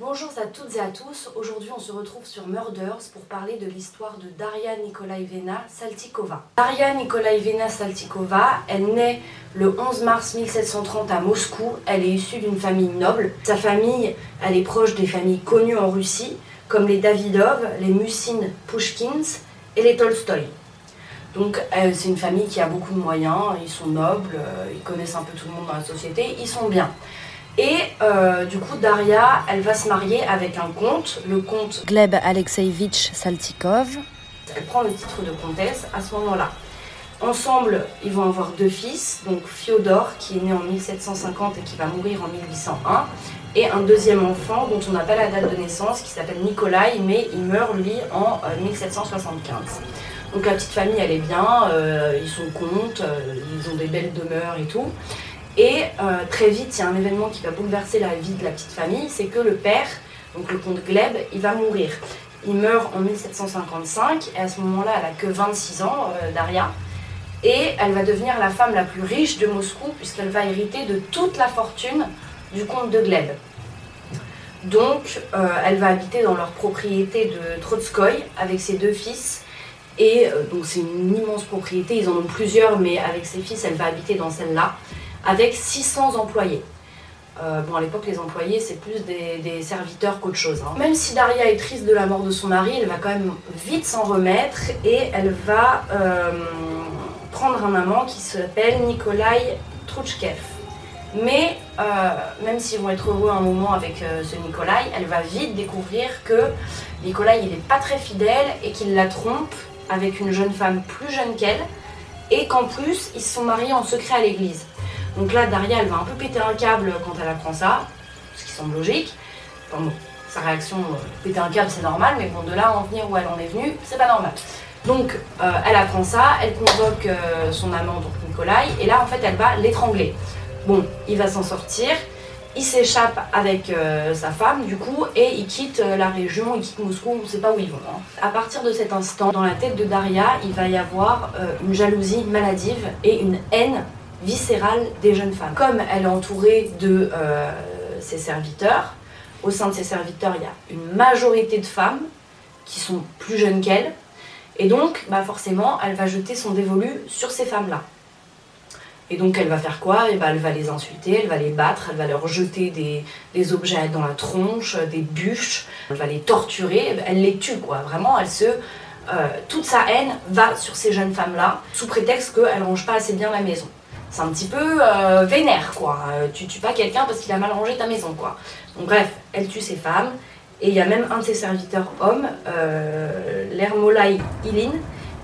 Bonjour à toutes et à tous, aujourd'hui on se retrouve sur Murders pour parler de l'histoire de Daria Nikolaevna Saltikova. Daria Nikolaevna Saltikova, elle naît le 11 mars 1730 à Moscou, elle est issue d'une famille noble. Sa famille, elle est proche des familles connues en Russie, comme les Davidov, les Musin Pushkins et les Tolstoï. Donc c'est une famille qui a beaucoup de moyens, ils sont nobles, euh, ils connaissent un peu tout le monde dans la société, ils sont bien. Et euh, du coup, Daria, elle va se marier avec un comte, le comte Gleb Alexeevitch Saltikov. Elle prend le titre de comtesse à ce moment-là. Ensemble, ils vont avoir deux fils, donc Fyodor, qui est né en 1750 et qui va mourir en 1801, et un deuxième enfant dont on n'a pas la date de naissance, qui s'appelle Nikolai, mais il meurt, lui, en 1775. Euh, donc la petite famille, elle est bien, euh, ils sont comtes, euh, ils ont des belles demeures et tout. Et euh, très vite, il y a un événement qui va bouleverser la vie de la petite famille, c'est que le père, donc le comte Gleb, il va mourir. Il meurt en 1755 et à ce moment-là, elle a que 26 ans, Daria. Et elle va devenir la femme la plus riche de Moscou puisqu'elle va hériter de toute la fortune du comte de Gleb. Donc, elle va habiter dans leur propriété de Trotskoï avec ses deux fils et euh, donc c'est une immense propriété, ils en ont plusieurs, mais avec ses fils, elle va habiter dans celle-là, avec 600 employés. Euh, bon, à l'époque, les employés, c'est plus des, serviteurs qu'autre chose. Hein. Même si Daria est triste de la mort de son mari, elle va quand même vite s'en remettre et elle va euh, prendre un amant qui s'appelle Nikolai Trouchkev. Mais même s'ils vont être heureux un moment avec ce Nikolai, elle va vite découvrir que Nikolai, il n'est pas très fidèle et qu'il la trompe avec une jeune femme plus jeune qu'elle et qu'en plus ils se sont mariés en secret à l'église. Donc là, Daria, elle va un peu péter un câble quand elle apprend ça, ce qui semble logique. bon, sa réaction, euh, péter un câble, c'est normal, mais bon, de là à en venir où elle en est venue, c'est pas normal. Donc, euh, elle apprend ça, elle convoque euh, son amant, donc Nikolai, et là, en fait, elle va l'étrangler. Bon, il va s'en sortir, il s'échappe avec sa femme, du coup, et il quitte la région, il quitte Moscou, on ne sait pas où ils vont. Hein. À partir de cet instant, dans la tête de Daria, il va y avoir une jalousie maladive et une haine viscérale des jeunes femmes. Comme elle est entourée de ses serviteurs, au sein de ses serviteurs, il y a une majorité de femmes qui sont plus jeunes qu'elle, et donc, bah forcément, elle va jeter son dévolu sur ces femmes-là. Et donc elle va faire quoi? Et ben, Elle va les insulter, elle va les battre, elle va leur jeter des, objets dans la tronche, des bûches, elle va les torturer, elle les tue quoi. Vraiment, elle se... Euh, toute sa haine va sur ces jeunes femmes-là, sous prétexte qu'elles rangent pas assez bien la maison. C'est un petit peu euh, vénère quoi. Euh, tu tues pas quelqu'un parce qu'il a mal rangé ta maison quoi. Donc bref, elle tue ces femmes. Et il y a même un de ses serviteurs hommes, l'Hermolai Ilin,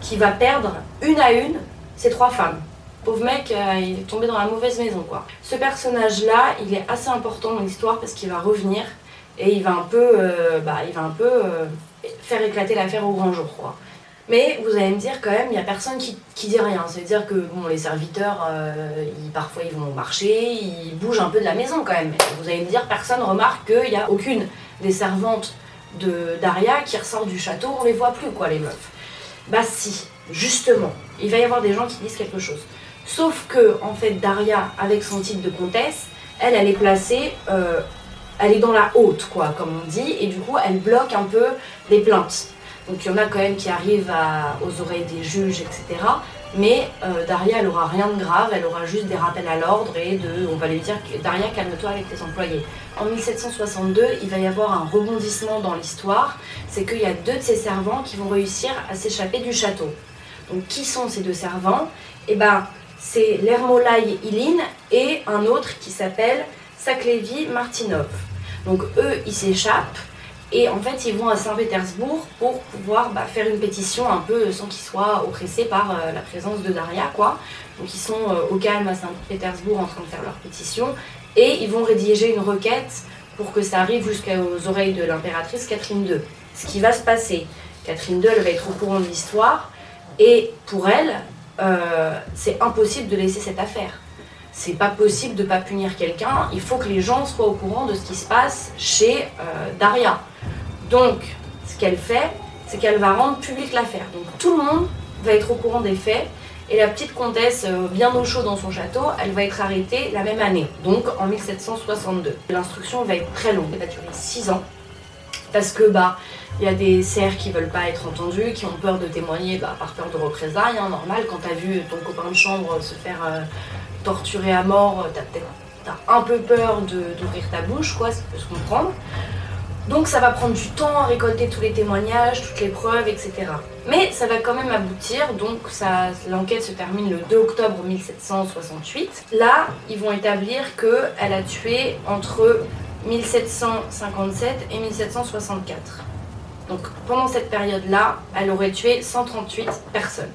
qui va perdre une à une ces trois femmes pauvre mec, euh, il est tombé dans la mauvaise maison quoi. Ce personnage-là, il est assez important dans l'histoire parce qu'il va revenir et il va un peu, euh, bah, il va un peu euh, faire éclater l'affaire au grand jour quoi. Mais vous allez me dire quand même, il n'y a personne qui, dit rien. C'est-à-dire que bon, les serviteurs, parfois ils vont marcher, ils bougent un peu de la maison quand même. Vous allez me dire, personne remarque qu'il n'y a aucune des servantes de Daria qui ressort du château, on les voit plus quoi les meufs. Bah si, justement, il va y avoir des gens qui disent quelque chose. Sauf que, en fait, Daria, avec son titre de comtesse, elle, elle est placée, euh, elle est dans la haute, quoi, comme on dit, et du coup, elle bloque un peu les plaintes. Donc, il y en a quand même qui arrivent aux oreilles des juges, etc. Mais euh, Daria, elle aura rien de grave, elle aura juste des rappels à l'ordre et de, on va lui dire, Daria, calme-toi avec tes employés. En 1762, il va y avoir un rebondissement dans l'histoire, c'est qu'il y a deux de ses servants qui vont réussir à s'échapper du château. Donc, qui sont ces deux servants? Eh ben, c'est l'Hermolai Ilin et un autre qui s'appelle Saklevi Martinov. Donc eux, ils s'échappent et en fait, ils vont à Saint-Pétersbourg pour pouvoir bah, faire une pétition un peu sans qu'ils soient oppressés par euh, la présence de Daria, quoi. Donc ils sont euh, au calme à Saint-Pétersbourg en train de faire leur pétition et ils vont rédiger une requête pour que ça arrive jusqu'aux oreilles de l'impératrice Catherine II. Ce qui va se passer, Catherine II, elle va être au courant de l'histoire et pour elle, euh, c'est impossible de laisser cette affaire. C'est pas possible de pas punir quelqu'un. Il faut que les gens soient au courant de ce qui se passe chez Daria. Donc, ce qu'elle fait, c'est qu'elle va rendre publique l'affaire. Donc, tout le monde va être au courant des faits Et la petite comtesse, euh, bien au chaud dans son château, elle va être arrêtée la même année, donc en 1762. L'instruction va être très longue, elle va durer 6 ans, parce que bah il y a des serfs qui veulent pas être entendus, qui ont peur de témoigner bah, par peur de représailles, hein, normal. Quand t'as vu ton copain de chambre se faire euh, torturer à mort, t'as peut-être un peu peur d'ouvrir ta bouche, quoi, ça peut se comprendre. Donc ça va prendre du temps à récolter tous les témoignages, toutes les preuves, etc. Mais ça va quand même aboutir, donc l'enquête se termine le 2 octobre 1768. Là, ils vont établir qu'elle a tué entre 1757 et 1764. Donc pendant cette période-là, elle aurait tué 138 personnes.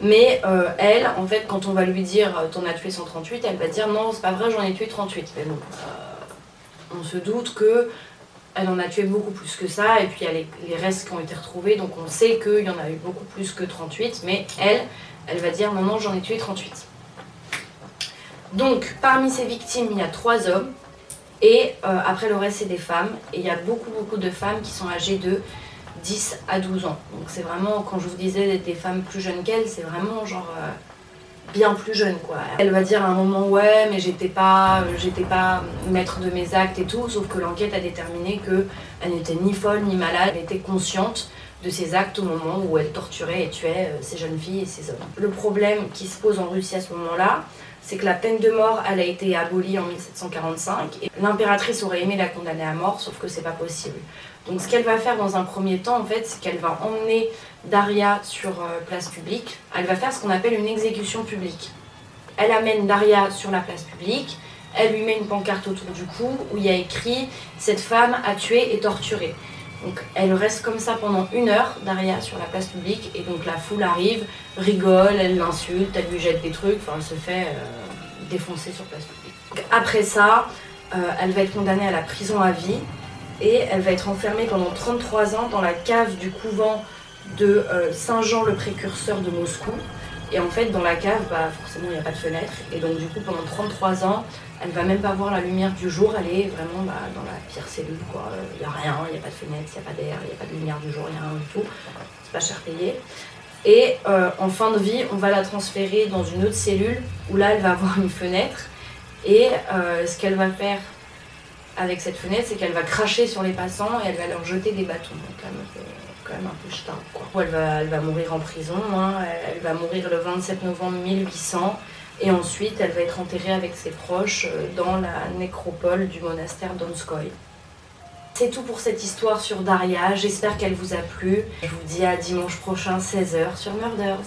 Mais euh, elle, en fait, quand on va lui dire euh, t'en as tué 138, elle va dire non, c'est pas vrai, j'en ai tué 38. Mais bon, euh, on se doute que elle en a tué beaucoup plus que ça, et puis il y a les, restes qui ont été retrouvés, donc on sait qu'il y en a eu beaucoup plus que 38, mais elle, elle va dire non, non, j'en ai tué 38. Donc, parmi ces victimes, il y a trois hommes, et euh, après le reste, c'est des femmes, et il y a beaucoup, beaucoup de femmes qui sont âgées de 10 à 12 ans. Donc c'est vraiment, quand je vous disais des femmes plus jeunes qu'elle, c'est vraiment genre... Euh, bien plus jeune quoi. Elle va dire à un moment ouais mais j'étais pas j'étais pas maître de mes actes et tout sauf que l'enquête a déterminé que elle n'était ni folle ni malade, elle était consciente de ses actes au moment où elle torturait et tuait euh, ces jeunes filles et ces hommes. Le problème qui se pose en Russie à ce moment-là, c'est que la peine de mort, elle a été abolie en 1745 et l'impératrice aurait aimé la condamner à mort, sauf que c'est pas possible. Donc ce qu'elle va faire dans un premier temps, en fait, c'est qu'elle va emmener Daria sur euh, place publique. Elle va faire ce qu'on appelle une exécution publique. Elle amène Daria sur la place publique, elle lui met une pancarte autour du cou où il y a écrit Cette femme a tué et torturé. Donc elle reste comme ça pendant une heure, Daria, sur la place publique, et donc la foule arrive, rigole, elle l'insulte, elle lui jette des trucs, enfin elle se fait euh, défoncer sur place publique. après ça, euh, elle va être condamnée à la prison à vie, et elle va être enfermée pendant 33 ans dans la cave du couvent de euh, Saint-Jean le précurseur de Moscou. Et en fait, dans la cave, bah, forcément, il n'y a pas de fenêtre. Et donc, du coup, pendant 33 ans, elle va même pas voir la lumière du jour. Elle est vraiment bah, dans la pire cellule. Il n'y a rien, il n'y a pas de fenêtre, il n'y a pas d'air, il n'y a pas de lumière du jour, il n'y a rien du tout. C'est pas cher payé. Et euh, en fin de vie, on va la transférer dans une autre cellule où là, elle va avoir une fenêtre. Et euh, ce qu'elle va faire avec cette fenêtre, c'est qu'elle va cracher sur les passants et elle va leur jeter des bâtons. Donc, quand même un peu ch'tin. Elle va, elle va mourir en prison, hein. elle va mourir le 27 novembre 1800 et ensuite elle va être enterrée avec ses proches euh, dans la nécropole du monastère Donskoy. C'est tout pour cette histoire sur Daria, j'espère qu'elle vous a plu. Je vous dis à dimanche prochain 16h sur Murders.